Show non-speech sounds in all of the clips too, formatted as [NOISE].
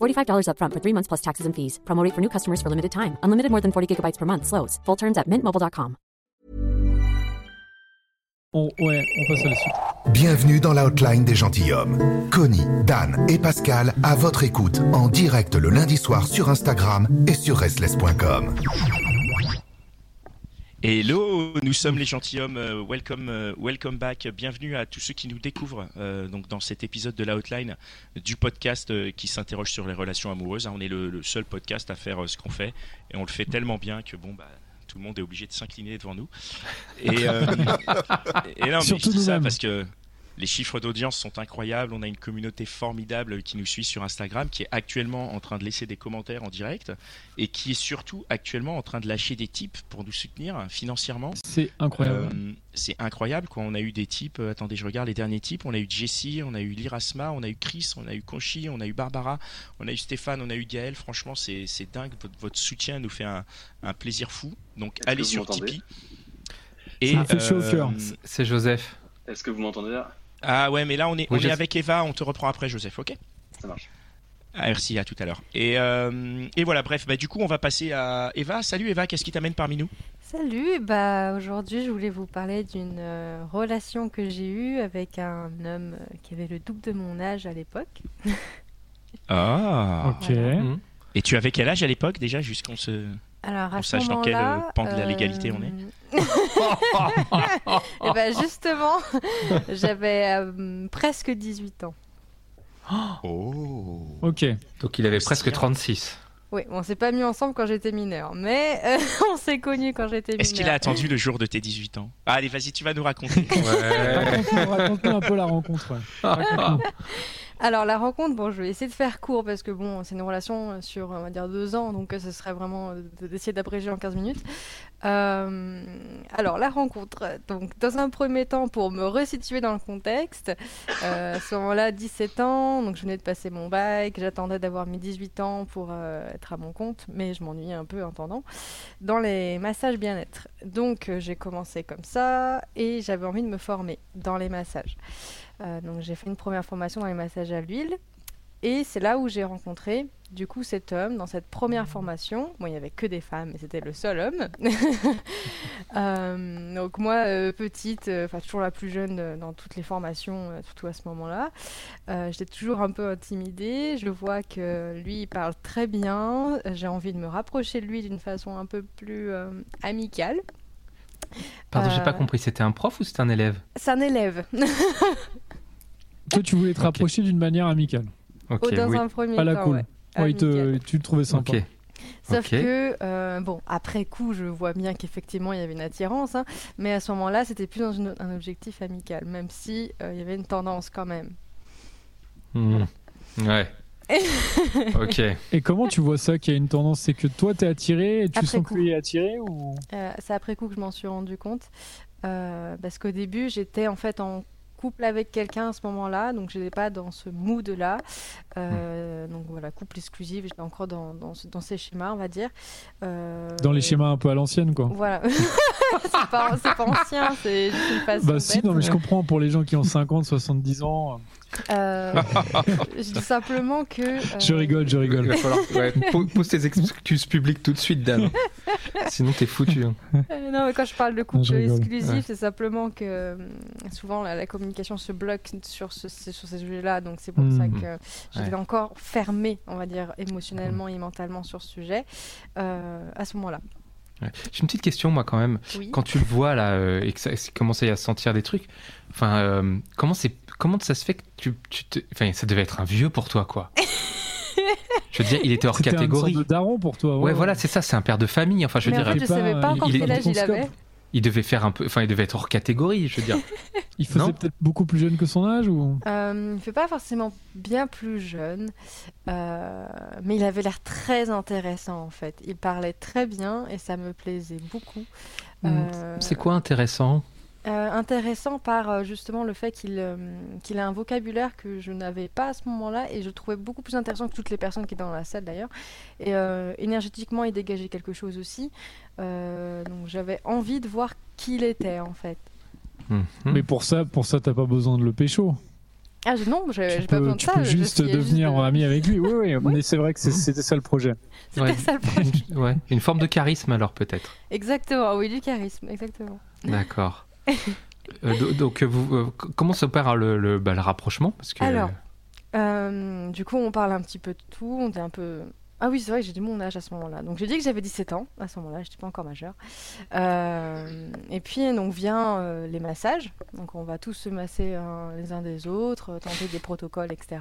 $45 upfront for three months plus taxes and fees. Promo rate for new customers for limited time. Unlimited more than 40 gigabytes per month. Slows. Full terms at mintmobile.com. On, ouais, on passe à la suite. Bienvenue dans l'outline des gentilshommes. Connie, Dan et Pascal à votre écoute en direct le lundi soir sur Instagram et sur restless.com. Hello, nous sommes les gentilshommes. euh, welcome, euh, welcome back. Bienvenue à tous ceux qui nous découvrent euh, donc dans cet épisode de la Outline du podcast euh, qui s'interroge sur les relations amoureuses. hein. On est le, le seul podcast à faire euh, ce qu'on fait et on le fait tellement bien que bon bah tout le monde est obligé de s'incliner devant nous. Et, [LAUGHS] et non, mais Surtout je dis ça parce que les chiffres d'audience sont incroyables. On a une communauté formidable qui nous suit sur Instagram, qui est actuellement en train de laisser des commentaires en direct et qui est surtout actuellement en train de lâcher des tips pour nous soutenir financièrement. C'est incroyable. Euh, c'est incroyable quoi. On a eu des types. euh, attendez, je regarde les derniers types. On a eu Jessie, on a eu Lirasma, on a eu Chris, on a eu Conchi, on a eu Barbara, on a eu Stéphane, on a eu Gaël. Franchement, c'est c'est dingue. Votre, votre soutien nous fait un, un plaisir fou. Donc Est-ce allez sur Tipeee. Au cœur. C'est Joseph. Est-ce que vous m'entendez là? Ah ouais, mais là on est, Oui, on je est avec Eva. On te reprend après, Joseph. Ok? Ça marche. Ah, merci. À tout à l'heure. Et, euh, et voilà. Bref, bah, du coup, on va passer à Eva. Salut Eva. Qu'est-ce qui t'amène parmi nous? Salut, bah aujourd'hui je voulais vous parler d'une euh, relation que j'ai eue avec un homme euh, qui avait le double de mon âge à l'époque. Ah. ok. voilà. Mhm. Et tu avais quel âge à l'époque déjà, jusqu'on se. Alors à On ce sache dans quel, moment-là, euh, pan de la légalité on est. [LAUGHS] Et ben justement, [LAUGHS] j'avais euh, presque 18 ans. [GASPS] Oh. Ok. Donc il avait presque bien. 36. Oui, on s'est pas mis ensemble quand j'étais mineure, mais euh, [LAUGHS] on s'est connus quand j'étais mineure. Est-ce qu'il a attendu le jour de tes 18 ans? Ah, Allez, vas-y, tu vas nous raconter. Ouais. Raconte-nous raconte-nous un peu la rencontre. ouais. Alors la rencontre, bon, je vais essayer de faire court parce que bon, c'est une relation sur, on va dire, deux ans, donc euh, ce serait vraiment euh, de- d'essayer d'abréger en 15 minutes. Euh, alors la rencontre, donc dans un premier temps, pour me resituer dans le contexte, euh, à ce moment-là, 17 ans, donc je venais de passer mon bac, j'attendais d'avoir mes 18 ans pour euh, être à mon compte, mais je m'ennuyais un peu en attendant, dans les massages bien-être. Donc j'ai commencé comme ça et j'avais envie de me former dans les massages. Donc j'ai fait une première formation dans les massages à l'huile. Et c'est là où j'ai rencontré du coup cet homme dans cette première formation. Bon, il n'y avait que des femmes, mais c'était le seul homme. [LAUGHS] Euh, donc moi, euh, petite, euh, enfin toujours la plus jeune euh, dans toutes les formations, euh, surtout à ce moment-là, euh, j'étais toujours un peu intimidée. Je vois que lui, il parle très bien. J'ai envie de me rapprocher de lui d'une façon un peu plus euh, amicale. Pardon, j'ai pas compris. C'était un prof ou c'était un élève? C'est un élève. [LAUGHS] Toi, tu voulais te rapprocher d'une manière amicale. Ok, Ou dans oui. un premier À la temps, cool. ouais. Te- tu le trouvais sympa. Ok. Sauf que, euh, bon, après coup, je vois bien qu'effectivement, il y avait une attirance, hein, mais à ce moment-là, c'était plus dans une- un objectif amical, même si euh, il y avait une tendance quand même. Hmm. Ouais. [LAUGHS] ok. Et comment tu vois ça qu'il y a une tendance? C'est que toi, t'es attiré et tu Après sens coup. que lui est attiré ou? Euh, c'est après coup que je m'en suis rendu compte, euh, parce qu'au début, j'étais en fait en couple avec quelqu'un à ce moment-là, donc je n'étais pas dans ce mood-là. Euh, Donc voilà, couple exclusif, j'étais encore dans, dans, ce- dans ces schémas, on va dire. Euh, dans les schémas un peu à l'ancienne, quoi Voilà. [LAUGHS] c'est pas, c'est pas ancien, c'est juste une façon Bah si, bête. non mais je comprends pour les gens qui ont 50, 70 ans. Euh, je dis [LAUGHS] simplement que. euh, Je rigole, je Il rigole. va falloir ouais, pou- pousse tes excuses publiques tout de suite, Dan. [LAUGHS] Sinon, t'es foutu. hein. [LAUGHS] Euh, non, mais quand je parle de couple exclusif, Ouais. c'est simplement que euh, souvent la, la communication se bloque sur, ce, sur ces sujets-là. Donc c'est pour ça que j'étais Ouais. encore fermée, on va dire, émotionnellement et mentalement sur ce sujet euh, à ce moment-là. Ouais. J'ai une petite question, moi, quand même. Oui. Quand tu le vois, là, euh, et que ça commence à y sentir des trucs, enfin, euh, comment, c'est, comment ça se fait que tu, tu te... Enfin, ça devait être un vieux pour toi, quoi? [LAUGHS] Je veux dire, il était hors C'était catégorie. sorte de daron pour toi. Ouais, voilà, c'est ça, c'est un père de famille. Enfin, je veux Mais en dire, fait, je pas- savais pas il- encore quel âge il avait. il devait faire un peu. Enfin, il devait être hors catégorie, je veux dire. [LAUGHS] Il faisait Non peut-être beaucoup plus jeune que son âge ou? Euh, il fait pas forcément bien plus jeune, euh, mais il avait l'air très intéressant en fait. Il parlait très bien et ça me plaisait beaucoup. Euh, C'est quoi intéressant? Euh, intéressant par euh, justement le fait qu'il euh, qu'il a un vocabulaire que je n'avais pas à ce moment-là et je le trouvais beaucoup plus intéressant que toutes les personnes qui étaient dans la salle d'ailleurs. Et euh, énergétiquement, il dégageait quelque chose aussi. Euh, donc j'avais envie de voir qui il était en fait. Mhm. Mais pour ça, pour ça, t'as pas besoin de le pécho. Ah je- non, j'ai Tu pas peux, besoin de tu ça. peux je- juste devenir de- ami avec lui. [LAUGHS] Oui, oui. Mais c'est vrai que c'est- c'était ça le projet. C'était Ouais. ça le projet. Une- [LAUGHS] ouais, une forme de charisme alors peut-être. Exactement, oui, du charisme, exactement. D'accord. Euh, do- donc, euh, vous, euh, comment s'opère le, le, bah, le rapprochement? Parce que Alors. Euh, du coup, on parle un petit peu de tout. On est un peu. Ah oui, c'est vrai que j'ai dit mon âge à ce moment-là. Donc j'ai dit que j'avais 17 ans à ce moment-là, je n'étais pas encore majeure. Euh, et puis donc vient euh, les massages. Donc on va tous se masser les uns des autres, tenter des protocoles, etc.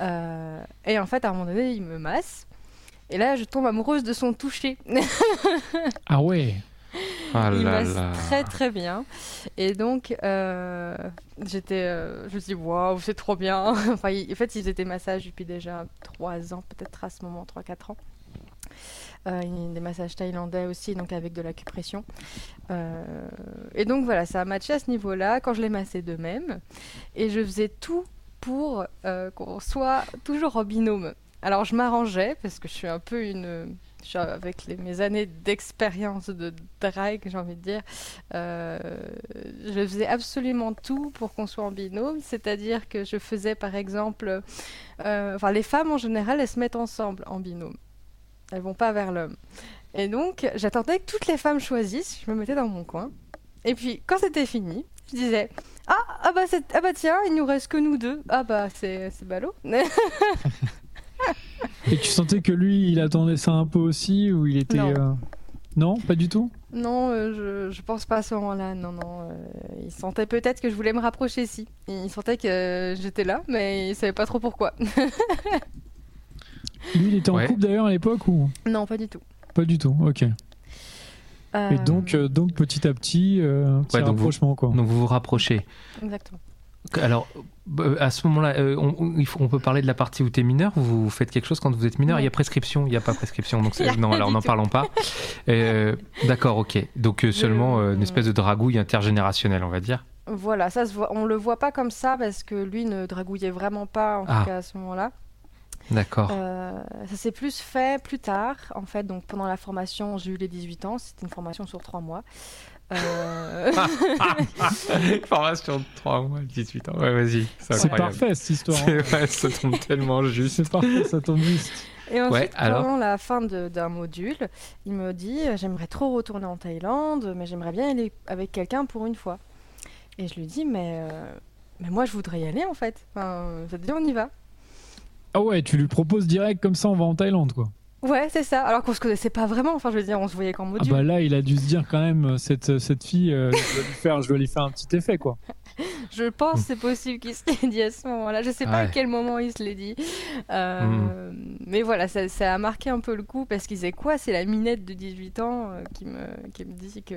Euh, et en fait, à un moment donné, il me masse. Et là, je tombe amoureuse de son toucher. [LAUGHS] Ah ouais. Ah il là masse là. très très bien. Et donc, euh, j'étais, euh, je me suis dit, waouh, c'est trop bien. [LAUGHS] enfin, il- en fait, ils étaient massages depuis déjà 3 ans, peut-être à ce moment, 3-4 ans. Euh, des massages thaïlandais aussi, donc avec de l'acupression. Et donc voilà, ça a matché à ce niveau-là quand je les massais de même. Et je faisais tout pour qu'on soit toujours en binôme. Alors je m'arrangeais parce que je suis un peu une. Avec les- mes années d'expérience de drague, j'ai envie de dire, euh, je faisais absolument tout pour qu'on soit en binôme. C'est-à-dire que je faisais par exemple. euh, les femmes en général, elles se mettent ensemble en binôme. Elles vont pas vers l'homme. Et donc, j'attendais que toutes les femmes choisissent. Je me mettais dans mon coin. Et puis, quand c'était fini, je disais Ah, ah bah, ah bah tiens, il nous reste que nous deux. Ah bah, c'est ballot. [LAUGHS] Et tu sentais que lui, il attendait ça un peu aussi ou il était. Non. euh, Non, pas du tout? non, euh, je, je pense pas à ce moment-là. Non, non. euh, il sentait peut-être que je voulais me rapprocher, si. Il sentait que euh, j'étais là, mais il savait pas trop pourquoi. [LAUGHS] Lui, il était en Ouais. couple d'ailleurs à l'époque ou? Non, pas du tout. pas du tout. Ok. Et donc, euh, donc petit à petit, euh, un petit Ouais, donc vous- quoi. Donc vous vous rapprochez. Exactement. Alors, à ce moment-là, euh, on, peut parler de la partie où tu es mineur ou vous faites quelque chose quand vous êtes mineur? Il y a prescription, il n'y a pas prescription. Donc [LAUGHS] non, alors n'en parlons pas. Euh, D'accord, ok. Donc euh, seulement euh, une espèce de dragouille intergénérationnelle, on va dire. Voilà, ça se voit. On le voit pas comme ça parce que lui ne dragouillait vraiment pas, en Ah. tout cas à ce moment-là. D'accord. Euh, ça s'est plus fait plus tard, en fait. Donc pendant la formation, j'ai eu les 18 ans. C'était une formation sur 3 mois. Euh, [LAUGHS] [LAUGHS] Formation de 3 mois, 18 ans. Ouais, vas-y. C'est parfait cette histoire. hein. C'est vrai, ça tombe tellement juste. C'est parfait, ça tombe juste. Et ensuite, Ouais, alors pendant la fin d'un module, il me dit euh, J'aimerais trop retourner en Thaïlande, mais j'aimerais bien aller avec quelqu'un pour une fois. Et je lui dis Mais, euh, mais moi, je voudrais y aller en fait. Enfin, ça te dit, on y va. Ah ouais, tu lui proposes direct comme ça, on va en Thaïlande quoi. Ouais, c'est ça. Alors qu'on se connaissait pas vraiment. Enfin, je veux dire, on se voyait qu'en Ah module. bah là, il a dû se dire quand même euh, cette cette fille, euh, je vais lui faire, je vais lui faire un petit effet quoi. [LAUGHS] Je pense que c'est possible qu'il se l'ait dit à ce moment-là. Je sais pas à quel moment il se l'est dit. Euh, Mais voilà, ça, ça a marqué un peu le coup parce qu'il disait quoi? C'est la minette de 18 ans euh, qui, me, qui me dit que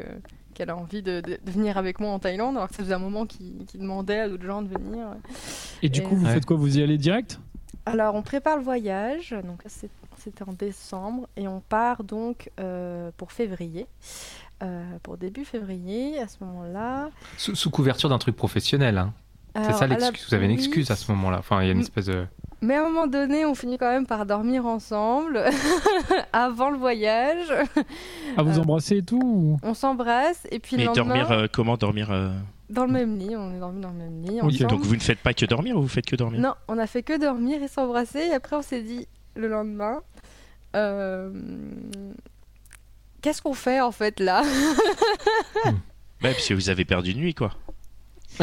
qu'elle a envie de, de- de venir avec moi en Thaïlande alors que ça faisait un moment qu'il qu'il demandait à d'autres gens de venir. Et du Et- coup, vous Ouais. faites quoi? Vous y allez direct? Alors on prépare le voyage, donc c'était en décembre et on part donc euh, pour février. Euh, pour début février, à ce moment-là. Sous, sous couverture d'un truc professionnel. Hein. C'est ça l'excuse. Vous avez une excuse à ce moment-là. Enfin, il y a une espèce de. Mais à un moment donné, on finit quand même par dormir ensemble [LAUGHS] avant le voyage. À vous Euh, embrasser et tout ou- On s'embrasse et puis Mais le lendemain, dormir, euh, comment dormir euh, dans le même lit. On est dormi dans le même lit. Donc vous ne faites pas que dormir ou vous faites que dormir Non, on a fait que dormir et s'embrasser. Et après, on s'est dit le lendemain. euh, qu'est-ce qu'on fait en fait là? Parce que vous avez perdu une nuit, quoi. [LAUGHS]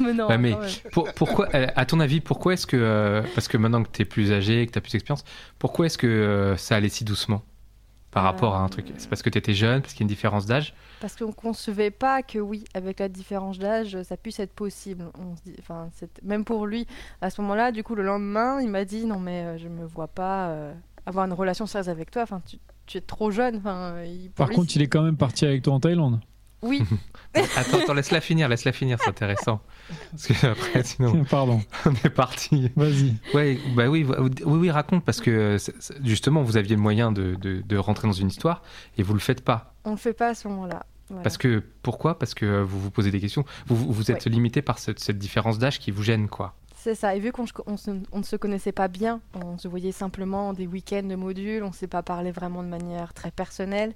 Mais non, mais pour- pourquoi, à ton avis, pourquoi est-ce que, euh, parce que maintenant que tu es plus âgé, que tu as plus d'expérience, pourquoi est-ce que euh, ça allait si doucement? Par rapport à un truc C'est parce que tu étais jeune, parce qu'il y a une différence d'âge Parce qu'on concevait pas que oui, avec la différence d'âge, ça puisse être possible. On se dit, enfin, même pour lui, à ce moment-là, du coup, le lendemain, il m'a dit non mais euh, je me vois pas euh, avoir une relation sérieuse avec toi. Enfin, tu, tu es trop jeune. Enfin, il- Par lui, contre, il est quand même parti avec toi en Thaïlande. Oui, [LAUGHS] Attends, attends, laisse-la finir, laisse-la finir, c'est intéressant. Parce que après, [LAUGHS] sinon, Pardon, [LAUGHS] on est parti. vas-y. Ouais, bah oui, oui, oui, raconte, parce que c'est- justement, vous aviez le moyen de, de- de rentrer dans une histoire et vous le faites pas. on le fait pas à ce moment-là. Voilà. Parce que, pourquoi? Parce que vous vous posez des questions. Vous, vous- vous êtes limité par cette, cette différence d'âge qui vous gêne, quoi. C'est ça. Et vu qu'on on se- on ne se connaissait pas bien, on se voyait simplement des week-ends de modules, on ne s'est pas parlé vraiment de manière très personnelle.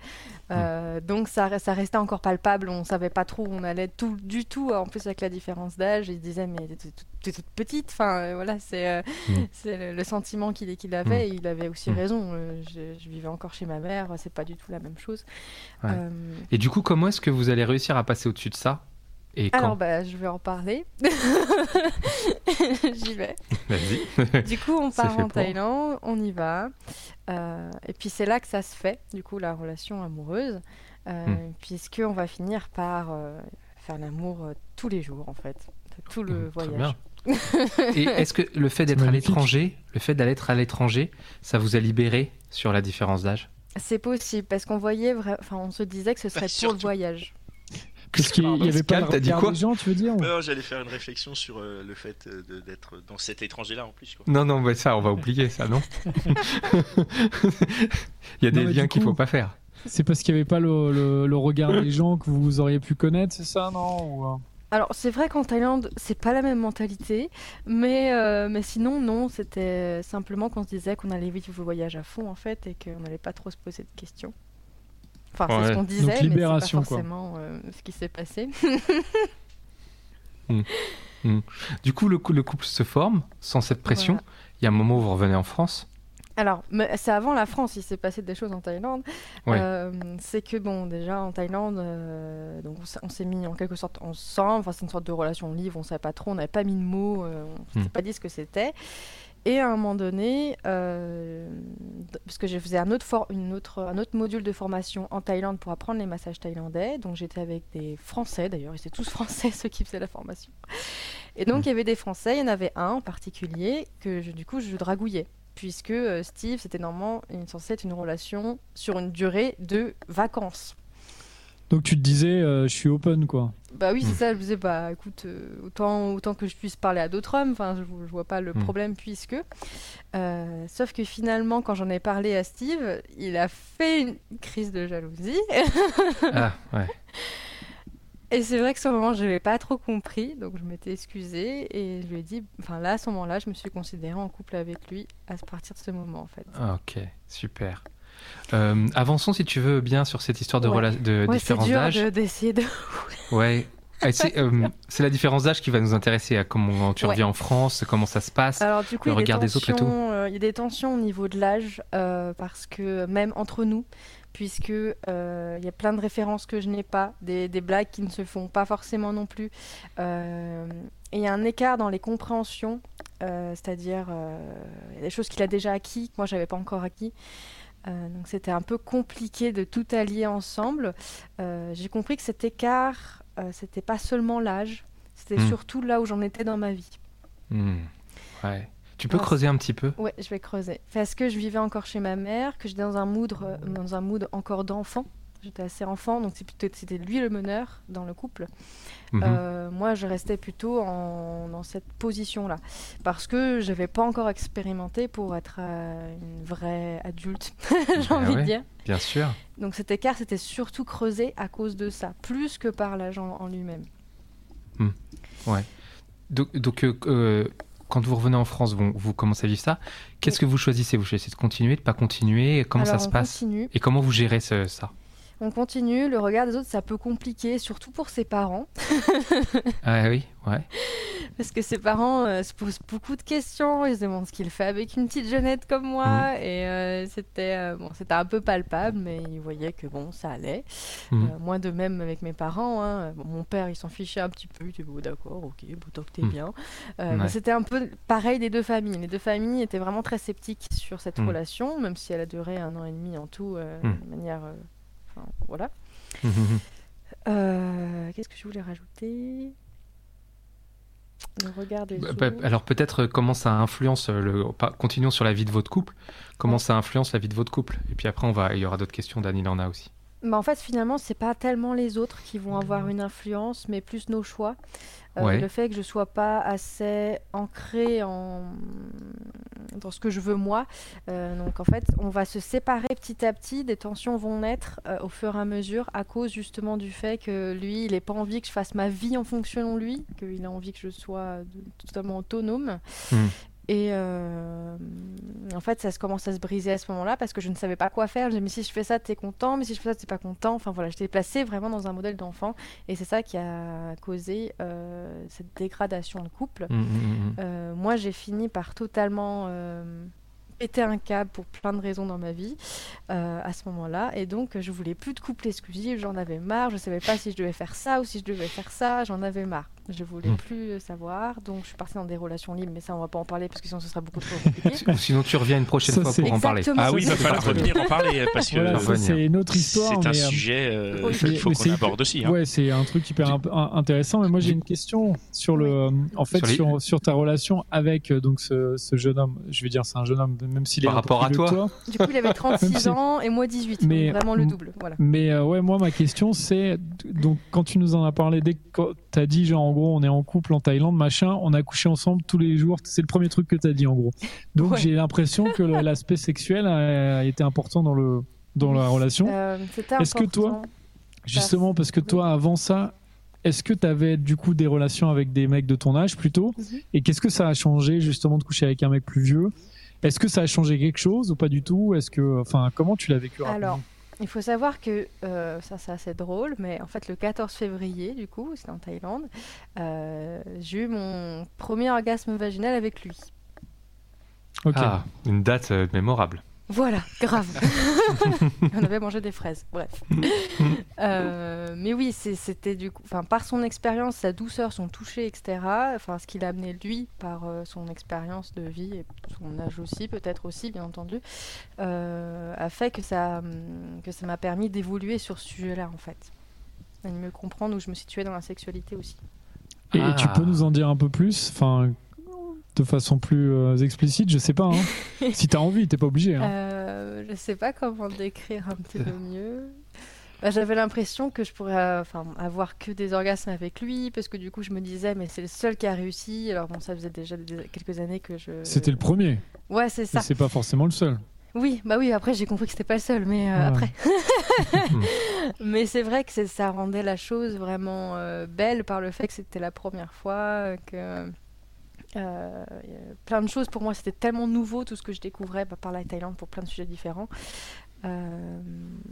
Euh, Donc ça, re- ça restait encore palpable. On savait pas trop où on allait tout, du tout. En plus avec la différence d'âge, il disait mais t'es toute- toute petite. Enfin euh, voilà, c'est euh, Mm. le, le sentiment qu'il avait. Mm. Et il avait aussi Mm. raison. Je, je vivais encore chez ma mère. C'est pas du tout la même chose. Ouais. Euh, Et du coup, comment est-ce que vous allez réussir à passer au-dessus de ça? Et quand alors bah, je vais en parler. [LAUGHS] J'y vais. Vas-y. Du coup, on part en. Thaïlande, on y va. Euh, et puis c'est là que ça se fait, du coup, la relation amoureuse. Euh, Hmm. Puisque on va finir par euh, faire l'amour euh, tous les jours, en fait. Tout le très voyage. bien. [LAUGHS] Et est-ce que le fait d'être à l'étranger, le fait d'aller être à l'étranger, ça vous a libéré sur la différence d'âge? C'est possible, parce qu'on voyait, vra- enfin, on se disait que ce serait pour le voyage. Parce qu'il n'y avait pas regard quoi des gens, tu veux dire ou- Ouais, non, J'allais faire une réflexion sur euh, le fait euh, de- d'être dans cet étranger-là en plus. Quoi. Non, non, mais ça, on va oublier ça, non? [LAUGHS] Il y a des liens qu'il coup- faut pas faire. C'est parce qu'il n'y avait pas le, le- le regard des gens que vous auriez pu connaître, c'est ça, non Ou, euh, Alors, c'est vrai qu'en Thaïlande, c'est pas la même mentalité, mais, euh, mais sinon, non, c'était simplement qu'on se disait qu'on allait vivre le voyage à fond, en fait, et qu'on n'allait pas trop se poser de questions. Enfin, c'est ce qu'on disait, mais pas libération, quoi. forcément euh, ce qui s'est passé. [LAUGHS] Du coup, le, cou- le couple se forme sans cette pression. Voilà. Il y a un moment où vous revenez en France. Alors, c'est avant la France, il s'est passé des choses en Thaïlande. Ouais. Euh, c'est que, bon, déjà, en Thaïlande, euh, donc on s'est- s'est mis en quelque sorte ensemble. Enfin, c'est une sorte de relation libre, on savait pas trop, on n'avait pas mis de mots, euh, on s'était Hmm. pas dit ce que c'était. Et à un moment donné, euh, parce que je faisais un autre, for- une autre, un autre module de formation en Thaïlande pour apprendre les massages thaïlandais. Donc j'étais avec des Français d'ailleurs, ils étaient tous [LAUGHS] Français ceux qui faisaient la formation. Et donc il y avait des Français, il y en avait un en particulier que je- du coup je dragouillais. Puisque euh, Steve, c'était normalement censé être une relation sur une durée de vacances. Donc tu te disais, euh, je suis open, quoi. Bah oui, c'est Mm. ça, je me disais, bah écoute, euh, autant, autant que je puisse parler à d'autres hommes, enfin, je, je vois pas le Mm. problème puisque. Euh, sauf que finalement, quand j'en ai parlé à Steve, il a fait une crise de jalousie. ah, ouais. [LAUGHS] Et c'est vrai que sur le moment, je n'avais pas trop compris, donc je m'étais excusée et je lui ai dit, enfin là, à ce moment-là, je me suis considérée en couple avec lui à partir de ce moment en fait. Ah, ok, super. Euh, avançons si tu veux bien sur cette histoire de, Ouais. rela- de Ouais, c'est différence d'âge. d'essayer de. [LAUGHS] Ouais. C'est euh, c'est la différence d'âge qui va nous intéresser à comment tu Ouais. reviens en France, comment ça se passe. Alors du coup, le il y, a des regard des autres et tout. tensions, euh, il y a des tensions au niveau de l'âge, parce que même entre nous, puisque il y a plein de références que je n'ai pas, des, des blagues qui ne se font pas forcément non plus. Et il y a un écart dans les compréhensions, c'est-à-dire il y a des choses qu'il a déjà acquis, que moi j'avais pas encore acquis. Euh, donc c'était un peu compliqué de tout allier ensemble. Euh, J'ai compris que cet écart, euh, c'était pas seulement l'âge, c'était Hmm. surtout là où j'en étais dans ma vie. Hmm. Ouais. Tu peux Alors, creuser un petit peu? Ouais, je vais creuser. Parce que je vivais encore chez ma mère, que j'étais dans un mood, dans un mood encore d'enfant. J'étais assez enfant, donc c'était lui le meneur dans le couple. Mhm. Euh, moi, je restais plutôt en- dans cette position-là. Parce que je n'avais pas encore expérimenté pour être euh, une vraie adulte, [LAUGHS] j'ai Bah envie ouais. de dire. Bien sûr. Donc cet écart, c'était surtout creusé à cause de ça, plus que par l'âge en, lui-même. Donc, donc, euh, quand vous revenez en France, vous, vous commencez à vivre ça. Qu'est-ce que vous choisissez Vous choisissez de continuer, de pas continuer? Comment Alors, ça se passe? continue. Et comment vous gérez ce- ça? On continue, le regard des autres, ça peut compliquer, surtout pour ses parents. [LAUGHS] Ah oui, ouais. Parce que ses parents euh, se posent beaucoup de questions, ils se demandent ce qu'il fait avec une petite jeunette comme moi. Et euh, c'était euh, bon, un peu palpable, mais ils voyaient que bon, ça allait. Mhm. Euh, moi de même avec mes parents. hein. Bon, mon père, il s'en fichait un petit peu. Il était bon, d'accord, ok, bon, tant que t'es Mhm. bien. Mais. C'était un peu pareil des deux familles. Les deux familles étaient vraiment très sceptiques sur cette Mhm. relation, même si elle a duré un an et demi en tout, Mhm. de manière. Enfin, voilà. [LAUGHS] Euh, Qu'est-ce que je voulais rajouter? Le regard des Bah, bah, alors peut-être euh, comment ça influence euh, le. Continuons sur la vie de votre couple. Comment ça influence la vie de votre couple? Et puis après, on va, il y aura d'autres questions. Dan, il en a aussi. Bah, en fait, finalement, c'est pas tellement les autres qui vont avoir une influence, mais plus nos choix. Euh, Ouais. Le fait que je sois pas assez ancrée en... dans ce que je veux moi. Euh, donc, en fait, on va se séparer petit à petit. Des tensions vont naître euh, au fur et à mesure à cause justement du fait que lui, il n'a pas envie que je fasse ma vie en fonction de lui, qu'il a envie que je sois totalement autonome. Mhm. Et euh, en fait, ça se commence à se briser à ce moment-là parce que je ne savais pas quoi faire. Je me disais, mais si je fais ça, t'es content, mais si je fais ça, t'es pas content. Enfin voilà, j'étais placée vraiment dans un modèle d'enfant. Et c'est ça qui a causé euh, cette dégradation de couple. Mhm, mhm, mhm. Euh, moi, j'ai fini par totalement péter un câble pour plein de raisons dans ma vie euh, à ce moment-là. Et donc, je voulais plus de couple exclusif. J'en avais marre. Je savais pas si je devais faire ça ou si je devais faire ça. J'en avais marre. Je voulais Mm. plus savoir. Donc, je suis partie dans des relations libres. Mais ça, on va pas en parler parce que sinon, ce sera beaucoup trop [LAUGHS] compliqué. Sinon, tu reviens une prochaine Ça, fois pour en parler. Ah oui, il va falloir revenir en parler parce que Voilà, c'est une autre histoire. c'est un mais, euh, sujet euh, qu'il faut qu'on aborde aussi. hein. Ouais, c'est un truc hyper imp- intéressant. Mais moi, j'ai une question sur le, euh, en fait, Sur les- sur, sur ta relation avec euh, donc ce, ce jeune homme. Je vais dire, c'est un jeune homme, même s'il est Par rapport à toi Du coup, il avait [LAUGHS] 36 Même si- ans et moi 18. Mais- donc vraiment le double. Voilà. Mais euh, ouais, moi, ma question, c'est donc quand tu nous en as parlé, dès que tu as dit, genre, en gros, on est en couple en Thaïlande, machin, on a couché ensemble tous les jours. C'est le premier truc que tu as dit, en gros. Donc, Ouais. j'ai l'impression que l'aspect sexuel a, a été important dans, le, dans la relation. Euh, Est-ce que toi-. Justement, parce que toi, avant ça, est-ce que tu avais du coup des relations avec des mecs de ton âge plutôt Mhm. Et qu'est-ce que ça a changé justement de coucher avec un mec plus vieux? Est-ce que ça a changé quelque chose ou pas du tout? Est-ce que, enfin, comment tu l'as vécu rapidement? Il faut savoir que euh, ça c'est assez drôle, mais en fait le 14 février, du coup, c'était en Thaïlande, euh, j'ai eu mon premier orgasme vaginal avec lui. Ok. Ah, une date euh, mémorable. Voilà, grave. [LAUGHS] On avait mangé des fraises, bref. [LAUGHS] Euh, mais oui, c'était du coup, enfin, par son expérience, sa douceur, son toucher, etc. Enfin, ce qu'il a amené lui par euh, son expérience de vie et son âge aussi, peut-être aussi, bien entendu, euh, a fait que ça, hum, que ça m'a permis d'évoluer sur ce sujet-là, en fait, et de mieux comprendre où je me situais dans la sexualité aussi. Et Ah. tu peux nous en dire un peu plus? Enfin, de façon plus euh, explicite, je sais pas. hein. [LAUGHS] si t'as envie, t'es pas obligé. hein. Euh, je sais pas comment décrire un petit peu mieux. Bah, J'avais l'impression que je pourrais euh, enfin, avoir que des orgasmes avec lui, parce que du coup je me disais, mais c'est le seul qui a réussi. Alors bon, ça faisait déjà des- quelques années que je. C'était le premier, Ouais, c'est mais ça. c'est pas forcément le seul. Oui, bah oui, après j'ai compris que c'était pas le seul, mais euh, Ouais. après. [LAUGHS] [LAUGHS] mais c'est vrai que ça rendait la chose vraiment euh, belle par le fait que c'était la première fois, euh, que. Euh, y a plein de choses pour moi, c'était tellement nouveau tout ce que je découvrais bah, par la Thaïlande pour plein de sujets différents. Euh,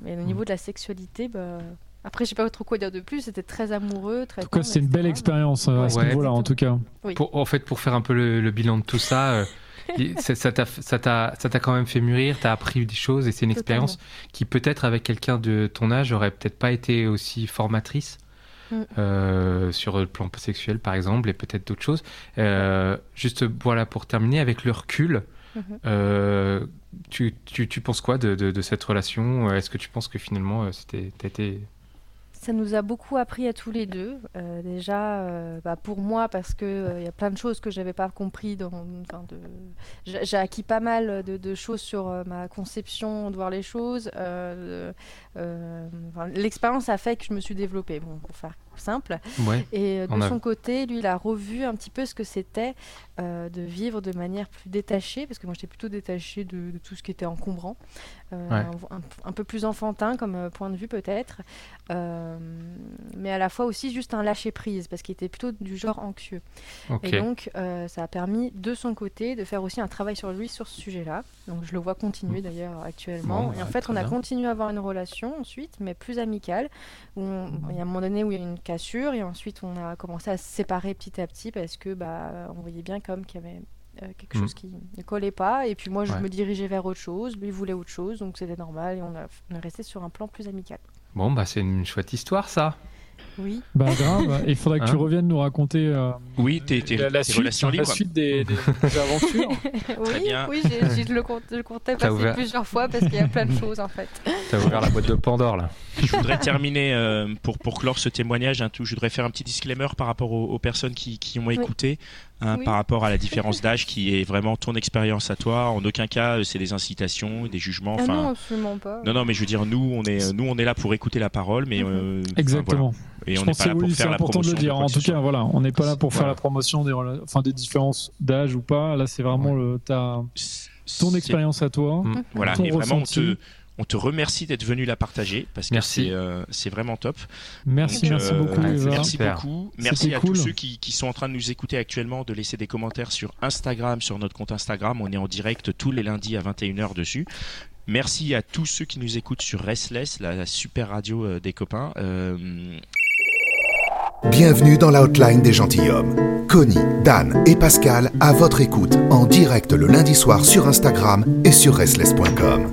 et au niveau de la sexualité, bah, après, je sais pas trop quoi dire de plus. C'était très amoureux, très. En tout cas, c'est une belle expérience euh, à ce Ouais. niveau-là, en tout cas. Oui. Pour, en fait, pour faire un peu le, le bilan de tout ça, euh, [LAUGHS] ça t'a ça t'a ça t'a quand même fait mûrir, t'as appris des choses et c'est une Totalement. expérience qui peut-être avec quelqu'un de ton âge aurait peut-être pas été aussi formatrice. Mm. euh, sur le plan sexuel par exemple et peut-être d'autres choses Euh, juste voilà pour terminer avec le recul Mhm. euh, tu, tu, tu penses quoi de, de, de cette relation? Est-ce que tu penses que finalement c'était t'as été Ça nous a beaucoup appris à tous les deux. Euh, déjà, euh, bah, pour moi, parce qu'il il y a plein de choses que j'avais pas compris. J'ai acquis pas mal de, de choses sur euh, ma conception de voir les choses. Euh, euh, L'expérience a fait que je me suis développée, bon, pour faire simple. Ouais. Et euh, de a- son côté, lui, il a revu un petit peu ce que c'était euh, de vivre de manière plus détachée, parce que moi j'étais plutôt détachée de, de tout ce qui était encombrant, Euh, Ouais. un, un peu plus enfantin comme point de vue peut-être, Euh, mais à la fois aussi juste un lâcher prise, parce qu'il était plutôt du genre anxieux. Et donc, ça a permis de son côté de faire aussi un travail sur lui sur ce sujet-là. Donc, je le vois continuer d'ailleurs actuellement. Bon, et en bah, fait, on a bien. continué à avoir une relation ensuite, mais plus amicale. Où on- Il y a un moment donné où il y a une cassure, et ensuite on a commencé à se séparer petit à petit parce que bah, on voyait bien comme qu'il y avait euh, quelque Mm. chose qui ne collait pas. Et puis moi, je Ouais. me dirigeais vers autre chose, lui voulait autre chose, donc c'était normal, et on, a, on est resté sur un plan plus amical. Bon, bah c'est une chouette histoire, ça. Oui. Bah grave, il faudrait que tu Hein reviennes nous raconter euh, Oui, tes, tes, la, la tes suite, relations la libres. suite des, des- [LAUGHS] des aventures. [LAUGHS] oui, bien. oui j'ai- j'ai- je le compte- je comptais T'as passer ouvert- plusieurs fois parce qu'il y a plein de [LAUGHS] choses en fait. T'as ouvert la boîte de Pandore, là. Je voudrais terminer euh, pour, pour clore ce témoignage. hein, tout, je voudrais faire un petit disclaimer par rapport aux, aux personnes qui, qui ont écouté, hein, Oui. par rapport à la différence [LAUGHS] d'âge qui est vraiment ton expérience à toi. En aucun cas, euh, c'est des incitations, des jugements. Ah Enfin, non, absolument pas. non, non, mais je veux dire, nous, on est, euh, nous, on est là pour écouter la parole, mais Mhm. euh, Exactement. voilà. Et Je on n'est pas là pour c'est faire la important de promotion le dire. En tout cas, voilà, on n'est pas là pour faire Voilà. la promotion des, rela- enfin, des différences d'âge ou pas. Là, c'est vraiment le, ta, ton expérience à toi. Mm. Voilà, ton et vraiment, on ressenti. te, on te remercie d'être venu la partager parce que c'est euh, c'est vraiment top. Merci, Donc, merci euh, beaucoup. Merci beaucoup. Merci à cool. tous ceux qui, qui sont en train de nous écouter actuellement de laisser des commentaires sur Instagram, sur notre compte Instagram. On est en direct tous les lundis à 21h dessus. Merci à tous ceux qui nous écoutent sur Restless, la, la super radio euh, des copains. Euh, Bienvenue dans la hotline des gentilshommes. Connie, Dan et Pascal à votre écoute en direct le lundi soir sur Instagram et sur restless.com.